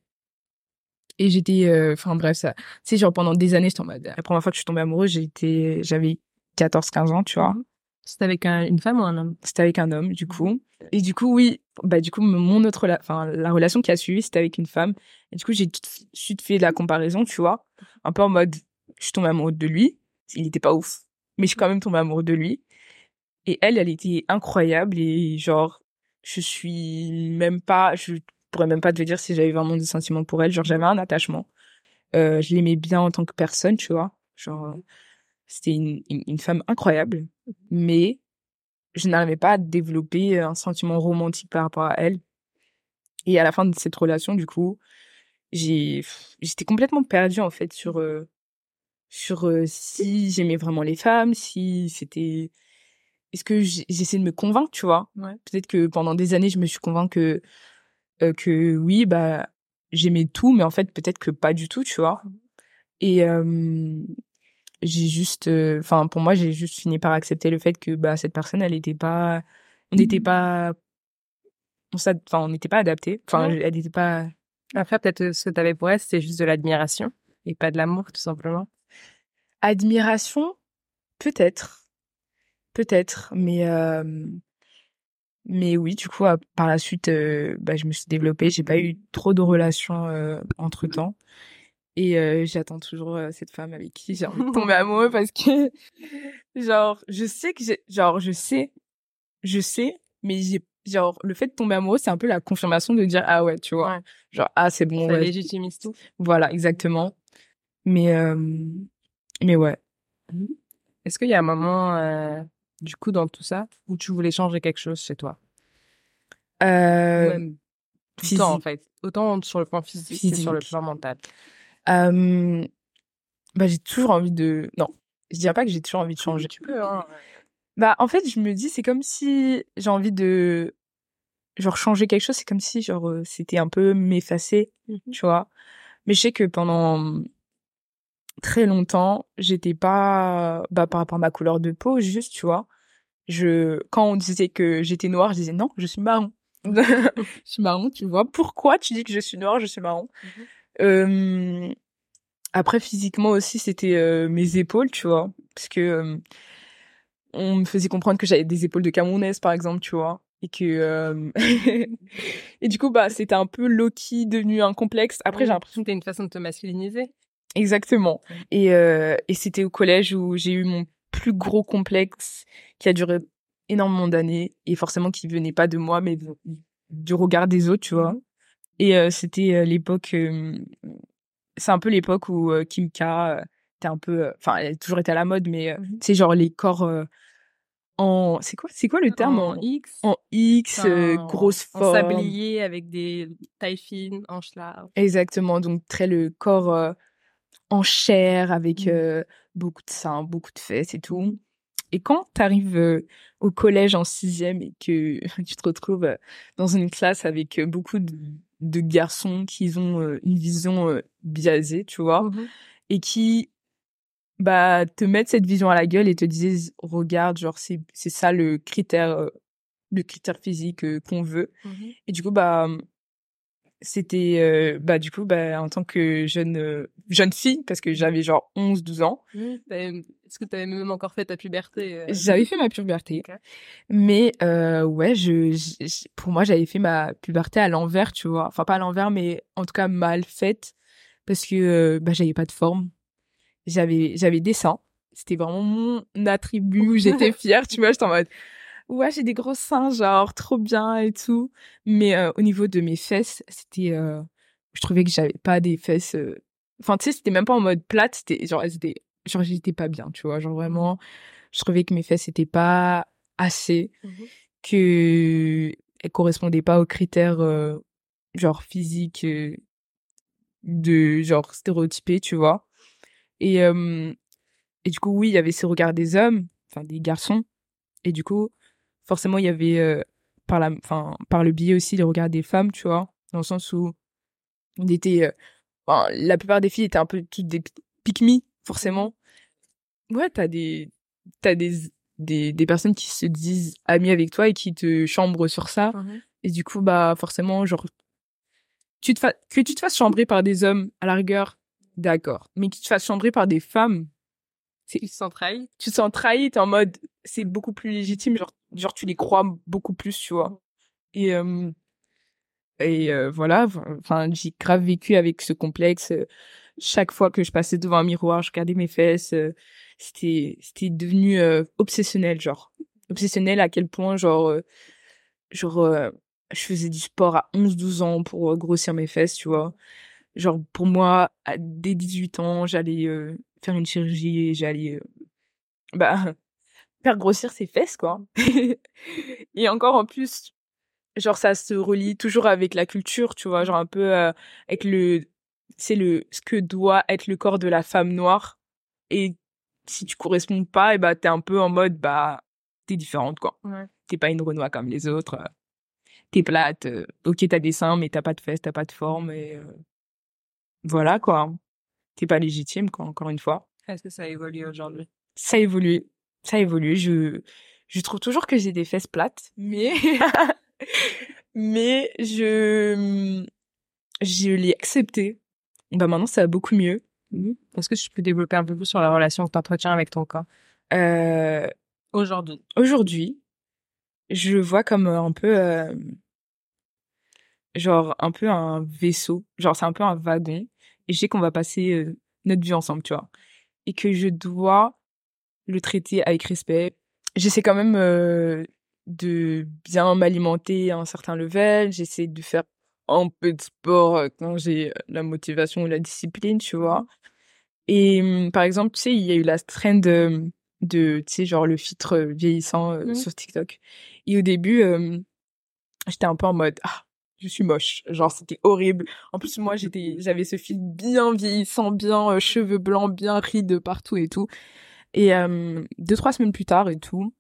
Speaker 2: Et j'étais euh, enfin bref ça, tu sais genre pendant des années, en mode la première fois que je suis tombée amoureuse, j'étais j'avais 14 15 ans, tu vois.
Speaker 3: Mhm. C'était avec une femme ou un homme?
Speaker 2: C'était avec un homme, du coup. Et du coup, oui, bah du coup, mon autre, enfin la relation qui a suivi, c'était avec une femme. Et du coup, j'ai tout de suite fait la comparaison, tu vois, un peu en mode, je suis tombée amoureuse de lui. Il était pas ouf, mais je suis quand même tombée amoureuse de lui. Et elle, elle était incroyable et genre, je suis même pas, je pourrais même pas te dire si j'avais vraiment des sentiments pour elle. Genre, j'avais un attachement. Euh, je l'aimais bien en tant que personne, tu vois. Genre, c'était une, femme incroyable, mais je n'arrivais pas à développer un sentiment romantique par rapport à elle. Et à la fin de cette relation, du coup, j'ai, j'étais complètement perdue en fait sur euh, sur euh, si j'aimais vraiment les femmes, si c'était, est-ce que j'essaie de me convaincre, tu vois? Peut-être que pendant des années, je me suis convaincue que euh, que oui, bah j'aimais tout, mais en fait peut-être que pas du tout, tu vois? Mmh. Et j'ai juste euh, enfin pour moi j'ai juste fini par accepter le fait que bah cette personne elle était pas on n'était mmh. pas on enfin on n'était pas adapté enfin elle n'était pas
Speaker 3: après peut-être euh, ce que tu avais pour elle c'était juste de l'admiration et pas de l'amour tout simplement
Speaker 2: admiration peut-être peut-être mais euh... mais oui du coup par la suite euh, bah, je me suis développée j'ai pas eu trop de relations entre temps et j'attends toujours cette femme avec qui j'ai envie de tomber amoureux parce que, genre, je sais que j'ai, genre, je sais, je sais, mais j'ai, genre, le fait de tomber amoureux, c'est un peu la confirmation de dire, ah ouais, tu vois. Genre, ah, c'est bon.
Speaker 3: Ça légitimise tout.
Speaker 2: Voilà, exactement. Mais, mais ouais.
Speaker 3: Mmh. Est-ce qu'il y a un moment, du coup, dans tout ça, où tu voulais changer quelque chose chez toi?
Speaker 2: Euh,
Speaker 3: Autant, en fait. Autant sur le plan physique, physique. que sur le plan mental.
Speaker 2: Euh, bah, j'ai toujours envie de. Non, je dirais pas que j'ai toujours envie de changer.
Speaker 3: Tu peux, hein.
Speaker 2: Bah, en fait, je me dis, c'est comme si j'ai envie de. Genre, changer quelque chose, c'est comme si, genre, euh, c'était un peu m'effacer, mmh tu vois? Mais je sais que pendant très longtemps, j'étais pas. Bah, par rapport à ma couleur de peau, juste, tu vois. Je... Quand on disait que j'étais noire, je disais non, je suis marron. je suis marron, tu vois. Pourquoi tu dis que je suis noire, je suis marron? Mmh euh, après, physiquement aussi, c'était euh, mes épaules, tu vois. Parce que euh, on me faisait comprendre que j'avais des épaules de Camerounaise, par exemple, tu vois. Et que... Euh, et du coup, bah, c'était un peu Loki devenu un complexe. Après, j'ai l'impression...
Speaker 3: C'était une façon de te masculiniser.
Speaker 2: Exactement. Et, et c'était au collège où j'ai eu mon plus gros complexe qui a duré énormément d'années et forcément qui venait pas de moi mais du regard des autres, tu vois. Mmh. Et euh, c'était euh, l'époque, euh, c'est un peu l'époque où Kim K était un peu, enfin, elle a toujours été à la mode, mais mmh c'est genre les corps en, c'est quoi, c'est quoi le terme
Speaker 3: en, X,
Speaker 2: en X, grosse forme, en
Speaker 3: sablier avec des tailles fines, hanches larges.
Speaker 2: Exactement, donc très le corps en chair avec mmh. beaucoup de seins, beaucoup de fesses et tout. Et quand tu arrives au collège en sixième et que tu te retrouves dans une classe avec beaucoup de de garçons qui ont une vision biaisée, tu vois, mmh et qui bah te mettent cette vision à la gueule et te disent regarde genre c'est ça le critère le critère physique qu'on veut. Mmh et du coup bah c'était euh, bah du coup bah en tant que jeune euh, jeune fille parce que j'avais genre 11 12 ans.
Speaker 3: Est-ce que tu avais même encore fait ta puberté euh?
Speaker 2: j'avais fait ma puberté. Mais ouais je, pour moi j'avais fait ma puberté à l'envers tu vois. Enfin pas à l'envers mais en tout cas mal faite. Parce que bah j'avais pas de forme. J'avais j'avais des seins. C'était vraiment mon attribut. J'étais fière tu vois. J'étais en mode ouais, j'ai des gros seins, genre trop bien et tout. Mais euh, au niveau de mes fesses, c'était, euh, je trouvais que j'avais pas des fesses. Euh, enfin, tu sais, c'était même pas en mode plate, c'était genre, genre, j'étais pas bien, tu vois. Genre vraiment, je trouvais que mes fesses étaient pas assez, mmh que elles correspondaient pas aux critères genre physiques de genre stéréotypés, tu vois. Et et du coup, oui, il y avait ces regards des hommes, enfin des garçons. Et du coup, forcément, il y avait euh, par la, par le biais aussi des regards des femmes, tu vois, dans le sens où on était, euh, enfin, la plupart des filles étaient un peu toutes des pick me, forcément. Ouais, t'as des, t'as des, des, des personnes qui se disent amies avec toi et qui te chambrent sur ça.
Speaker 3: Mhm.
Speaker 2: Et du coup, bah, forcément, genre, tu te que tu te fasses chambrer par des hommes, à la rigueur, d'accord. Mais que tu te fasses chambrer par des femmes,
Speaker 3: Ils se sont trahis.
Speaker 2: tu te sens trahi, t'es en mode, c'est beaucoup plus légitime, genre, genre, tu les crois beaucoup plus, tu vois. Et, euh, et euh, voilà, enfin, j'ai grave vécu avec ce complexe. Chaque fois que je passais devant un miroir, je regardais mes fesses. C'était, c'était devenu euh, obsessionnel, genre. Obsessionnel à quel point, genre, genre, je faisais du sport à 11-12 ans pour grossir mes fesses, tu vois. Genre, pour moi, à, dès 18 ans, j'allais euh, faire une chirurgie et j'allais, euh, bah, faire grossir ses fesses, quoi. et encore en plus, genre, ça se relie toujours avec la culture, tu vois, genre un peu euh, avec le, c'est le, ce que doit être le corps de la femme noire. Et si tu corresponds pas, et bah, t'es un peu en mode, bah, t'es différente, quoi.
Speaker 3: Ouais.
Speaker 2: T'es pas une Renoir comme les autres. euh, T'es plate. ok, t'as des seins, mais t'as pas de fesses, t'as pas de forme. Et euh, voilà, quoi. T'es pas légitime, quoi, encore une fois.
Speaker 3: Est-ce que ça a évolué aujourd'hui?
Speaker 2: Ça évolue. Ça évolue. Je, je trouve toujours que j'ai des fesses plates, mais, mais je, je l'ai accepté. Bah, maintenant, ça va beaucoup mieux.
Speaker 3: Est-ce que tu peux développer un peu plus sur la relation que tu entretiens avec ton corps?
Speaker 2: Euh,
Speaker 3: aujourd'hui
Speaker 2: aujourd'hui, je le vois comme euh, un peu, euh, genre un peu un vaisseau, genre c'est un peu un wagon, et je sais qu'on va passer euh, notre vie ensemble, tu vois, et que je dois le traiter avec respect. J'essaie quand même euh, de bien m'alimenter à un certain level, j'essaie de faire un peu de sport euh, quand j'ai la motivation ou la discipline, tu vois. Et hum, par exemple, tu sais, il y a eu la trend de, de tu sais, genre le filtre vieillissant euh,
Speaker 3: Mhm.
Speaker 2: sur TikTok. Et au début, j'étais un peu en mode, ah, je suis moche. Genre, c'était horrible. En plus, moi, j'étais, j'avais ce filtre bien vieillissant, bien euh, cheveux blancs, bien rides partout et tout. Et euh, deux, trois semaines plus tard et tout,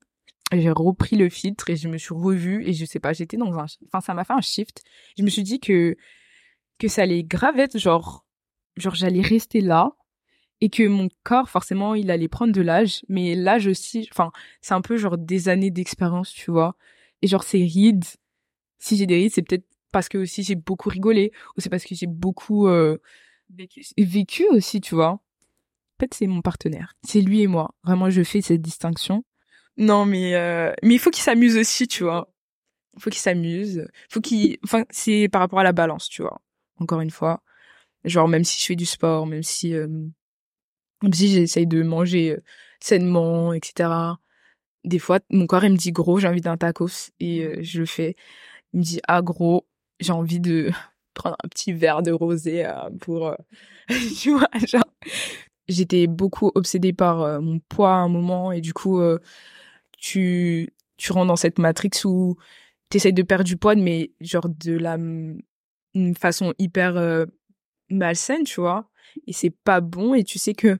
Speaker 2: j'ai repris le filtre et je me suis revue et je sais pas, j'étais dans un, enfin, ça m'a fait un shift. Je me suis dit que, que ça allait grave être genre, genre, j'allais rester là et que mon corps, forcément, il allait prendre de l'âge, mais l'âge aussi, enfin, c'est un peu genre des années d'expérience, tu vois. Et genre, ces rides, si j'ai des rides, c'est peut-être parce que aussi j'ai beaucoup rigolé, ou c'est parce que j'ai beaucoup euh,
Speaker 3: vécu
Speaker 2: aussi, tu vois. En fait, c'est mon partenaire. C'est lui et moi. Vraiment, je fais cette distinction. Non, mais euh, mais il faut qu'il s'amuse aussi, tu vois. Il faut qu'il s'amuse. Faut qu'il, enfin, c'est par rapport à la balance, tu vois. Encore une fois, genre même si je fais du sport, même si euh, même si j'essaye de manger sainement, etc. Des fois, mon corps il me dit gros, j'ai envie d'un tacos et je le fais. Il me dit ah gros, j'ai envie de prendre un petit verre de rosé euh, pour, euh, tu genre. J'étais beaucoup obsédée par euh, mon poids à un moment et du coup, tu tu rentres dans cette matrix où t'essayes de perdre du poids, mais genre de la une façon hyper malsaine, tu vois. Et c'est pas bon et tu sais que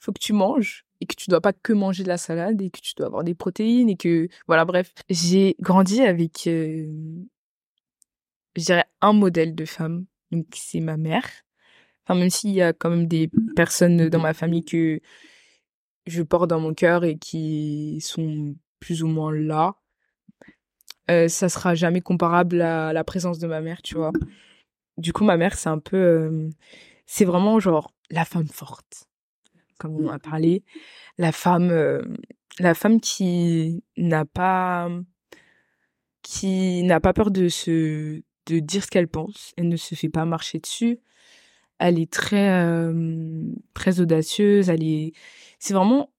Speaker 2: faut que tu manges et que tu dois pas que manger de la salade et que tu dois avoir des protéines et que voilà bref j'ai grandi avec je dirais un modèle de femme donc c'est ma mère. Enfin même s'il y a quand même des personnes dans ma famille que je porte dans mon cœur et qui sont plus ou moins là euh, ça sera jamais comparable à la présence de ma mère tu vois. Du coup ma mère c'est un peu euh, c'est vraiment genre la femme forte comme on a parlé. La femme euh, la femme qui n'a pas qui n'a pas peur de se de dire ce qu'elle pense. Elle ne se fait pas marcher dessus. Elle est très euh, très audacieuse. Elle est c'est vraiment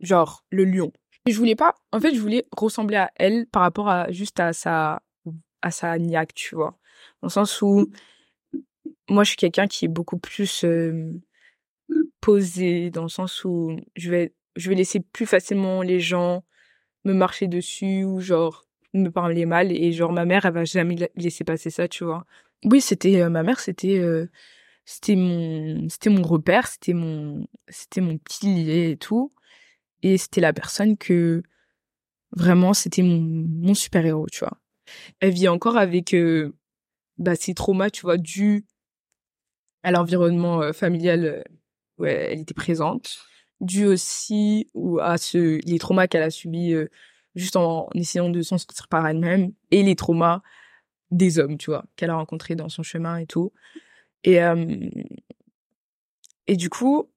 Speaker 2: genre le lion. Je voulais pas en fait je voulais ressembler à elle par rapport à juste à sa à sa niaque tu vois. Dans le sens où moi je suis quelqu'un qui est beaucoup plus euh, posé dans le sens où je vais je vais laisser plus facilement les gens me marcher dessus ou genre me parler mal et genre ma mère elle va jamais la- laisser passer ça tu vois. Oui c'était euh, ma mère c'était euh, c'était mon c'était mon repère c'était mon c'était mon pilier et tout. Et c'était la personne que vraiment c'était mon super héros tu vois. Elle vit encore avec euh, bah, ses traumas, tu vois, dus à l'environnement euh, familial où elle était présente, dû aussi ou à ce les traumas qu'elle a subis juste en, essayant de s'en sortir par elle-même et les traumas des hommes, tu vois, qu'elle a rencontrés dans son chemin et tout. Et et du coup,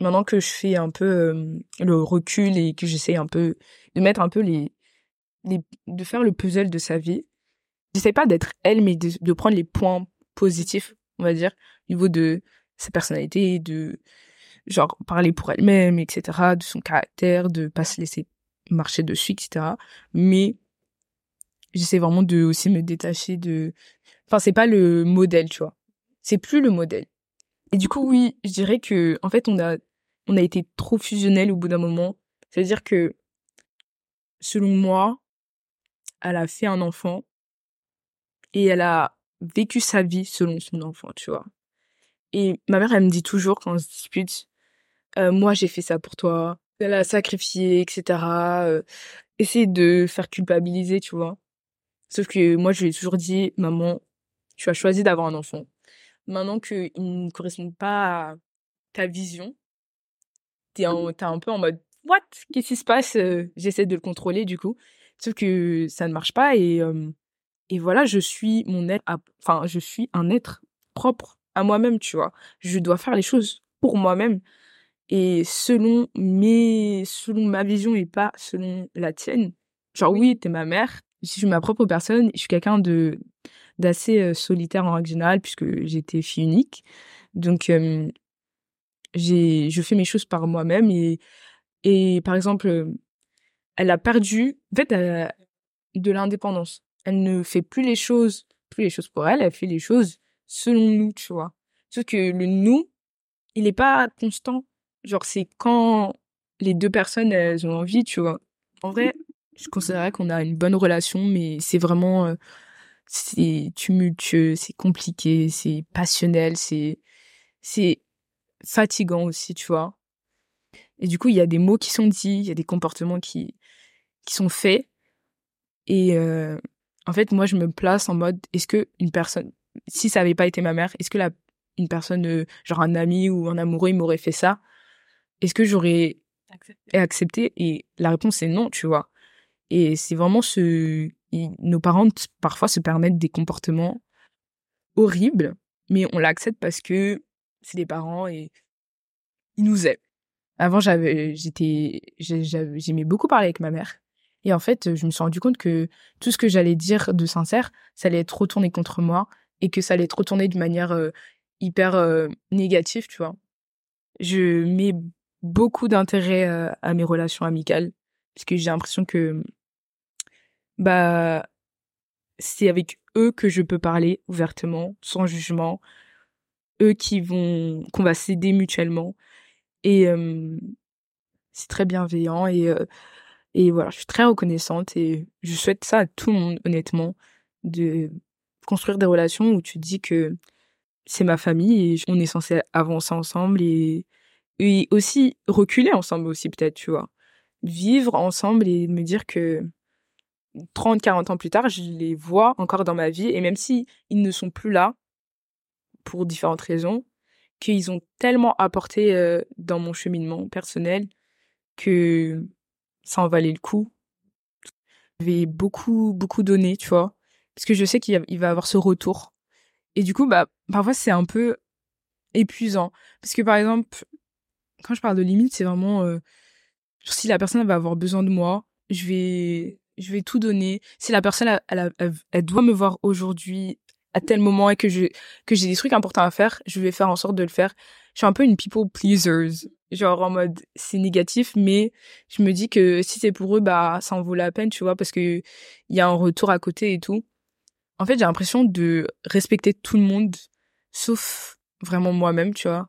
Speaker 2: maintenant que je fais un peu le recul et que j'essaie un peu de mettre un peu les, les de faire le puzzle de sa vie, j'essaie pas d'être elle, mais de, de prendre les points positifs, on va dire, au niveau de sa personnalité, de genre parler pour elle-même, etc., de son caractère, de pas se laisser marcher dessus, etc. Mais j'essaie vraiment de aussi me détacher de, enfin c'est pas le modèle, tu vois, c'est plus le modèle. Et du coup oui, je dirais que en fait on a on a été trop fusionnel au bout d'un moment. C'est-à-dire que selon moi, elle a fait un enfant et elle a vécu sa vie selon son enfant, tu vois. Et ma mère, elle me dit toujours quand on se dispute, euh, moi j'ai fait ça pour toi, elle a sacrifié, etc. Euh, essayer de faire culpabiliser, tu vois. Sauf que moi, je lui ai toujours dit, maman, tu as choisi d'avoir un enfant. Maintenant qu'il ne correspond pas à ta vision, t'es un, un peu en mode, what? Qu'est-ce qui se passe? Euh, j'essaie de le contrôler, du coup. Sauf que ça ne marche pas et, et voilà, je suis mon être, enfin, je suis un être propre à moi-même, tu vois. Je dois faire les choses pour moi-même et selon mes, selon ma vision et pas selon la tienne. Genre, oui, t'es ma mère. Je suis ma propre personne. Je suis quelqu'un de, d'assez euh, solitaire en règle générale puisque j'étais fille unique. Donc, j'ai, je fais mes choses par moi-même et, et par exemple, elle a perdu, en fait, de l'indépendance. Elle ne fait plus les choses, plus les choses pour elle, elle fait les choses selon nous, tu vois. Sauf que le nous, il n'est pas constant. Genre, c'est quand les deux personnes, elles ont envie, tu vois. En vrai, je considérais qu'on a une bonne relation, mais c'est vraiment, euh, c'est tumultueux, c'est compliqué, c'est passionnel, c'est, c'est fatigant aussi, tu vois. Et du coup, il y a des mots qui sont dits, il y a des comportements qui, qui sont faits. Et euh, en fait, moi, je me place en mode, est-ce que une personne, si ça avait pas été ma mère, est-ce que la, une personne, euh, genre un ami ou un amoureux, il m'aurait fait ça? Est-ce que j'aurais accepté. accepté? Et la réponse est non, tu vois. Et c'est vraiment ce, nos parents parfois se permettent des comportements horribles, mais on l'accepte parce que c'est des parents et ils nous aiment. Avant, j'avais, j'étais, j'aimais beaucoup parler avec ma mère. Et en fait, je me suis rendu compte que tout ce que j'allais dire de sincère, ça allait être retourné contre moi et que ça allait être retourné de manière euh, hyper euh, négative, tu vois. Je mets beaucoup d'intérêt euh, à mes relations amicales parce que j'ai l'impression que bah c'est avec eux que je peux parler ouvertement, sans jugement, eux qui vont qu'on va s'aider mutuellement. Et c'est très bienveillant et et voilà, je suis très reconnaissante et je souhaite ça à tout le monde honnêtement de construire des relations où tu dis que c'est ma famille et on est censé avancer ensemble et aussi reculer ensemble aussi peut-être, tu vois. Vivre ensemble et me dire que 30, 40 ans plus tard, je les vois encore dans ma vie et même si ils ne sont plus là pour différentes raisons, qu'ils ont tellement apporté euh, dans mon cheminement personnel que ça en valait le coup. Je vais beaucoup, beaucoup donner, tu vois, parce que je sais qu'il va avoir ce retour. Et du coup, bah, parfois, c'est un peu épuisant. Parce que, par exemple, quand je parle de limite, c'est vraiment, euh, si la personne va avoir besoin de moi, je vais, je vais tout donner. Si la personne, elle, doit me voir aujourd'hui, à tel moment et que je que j'ai des trucs importants à faire, je vais faire en sorte de le faire. Je suis un peu une people pleaser, genre en mode c'est négatif, mais je me dis que si c'est pour eux, bah ça en vaut la peine, tu vois, parce que il y a un retour à côté et tout. En fait, j'ai l'impression de respecter tout le monde, sauf vraiment moi-même, tu vois.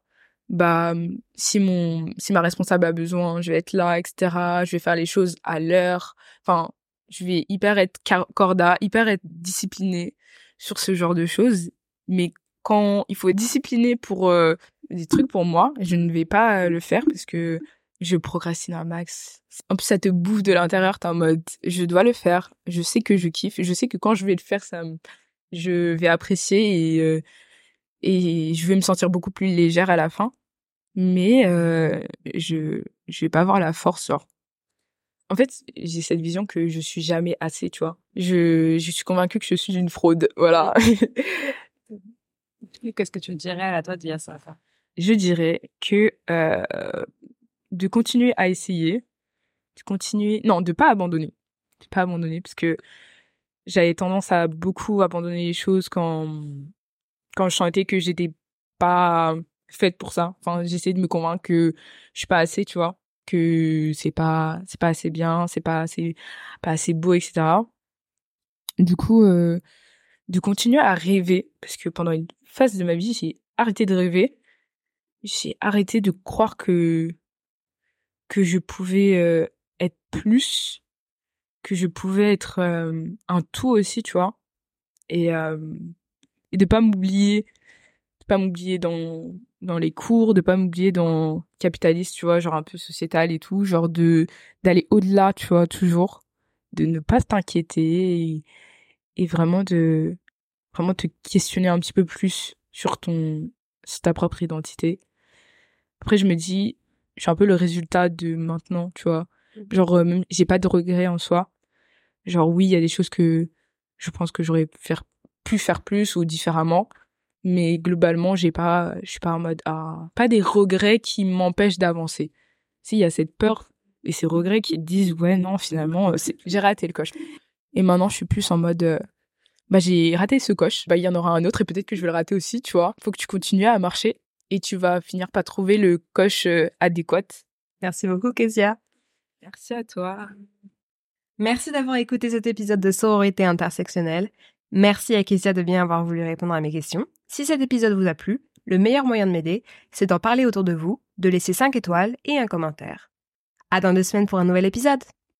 Speaker 2: Bah si mon si ma responsable a besoin, je vais être là, etc. Je vais faire les choses à l'heure. Enfin, je vais hyper être corda, hyper être disciplinée sur ce genre de choses. Mais quand il faut être discipliné pour euh, des trucs pour moi, je ne vais pas euh, le faire parce que je procrastine un max. En plus, ça te bouffe de l'intérieur, t'es en mode, je dois le faire. Je sais que je kiffe. Je sais que quand je vais le faire, ça, je vais apprécier et, euh, et je vais me sentir beaucoup plus légère à la fin. Mais euh, je, je vais pas avoir la force, genre. En fait, j'ai cette vision que je suis jamais assez, tu vois. Je, je suis convaincue que je suis une fraude, voilà.
Speaker 3: Qu'est-ce que tu dirais à toi de dire ça
Speaker 2: Je dirais que euh, de continuer à essayer, de continuer, non, de pas abandonner, de pas abandonner, parce que j'avais tendance à beaucoup abandonner les choses quand quand je sentais que j'étais pas faite pour ça. Enfin, j'essayais de me convaincre que je suis pas assez, tu vois, que c'est pas c'est pas assez bien, c'est pas assez pas assez beau, etc. Du coup, euh, de continuer à rêver, parce que pendant une phase de ma vie, j'ai arrêté de rêver, j'ai arrêté de croire que que je pouvais euh, être plus, que je pouvais être euh, un tout aussi, tu vois, et et de pas m'oublier, de pas m'oublier dans dans les cours, de pas m'oublier dans capitaliste, tu vois, genre un peu sociétal et tout, genre de d'aller au-delà, tu vois, toujours, de ne pas t'inquiéter et, et vraiment de vraiment te questionner un petit peu plus sur ton sur ta propre identité. Après je me dis je suis un peu le résultat de maintenant, tu vois. Mhm. Genre, euh, j'ai pas de regrets en soi. Genre, oui, il y a des choses que je pense que j'aurais faire, pu faire plus ou différemment. Mais globalement, j'ai pas, je suis pas en mode, ah, pas des regrets qui m'empêchent d'avancer. Si, il y a cette peur et ces regrets qui disent, ouais, non, finalement, euh, j'ai raté le coche. Et maintenant, je suis plus en mode, euh, bah, j'ai raté ce coche. Bah, il y en aura un autre et peut-être que je vais le rater aussi, tu vois. Faut que tu continues à marcher et tu vas finir par trouver le coche euh, adéquat.
Speaker 1: Merci beaucoup, Kezia.
Speaker 2: Merci à toi.
Speaker 1: Merci d'avoir écouté cet épisode de Sororité intersectionnelle. Merci à Kezia de bien avoir voulu répondre à mes questions. Si cet épisode vous a plu, le meilleur moyen de m'aider, c'est d'en parler autour de vous, de laisser 5 étoiles et un commentaire. À dans deux semaines pour un nouvel épisode.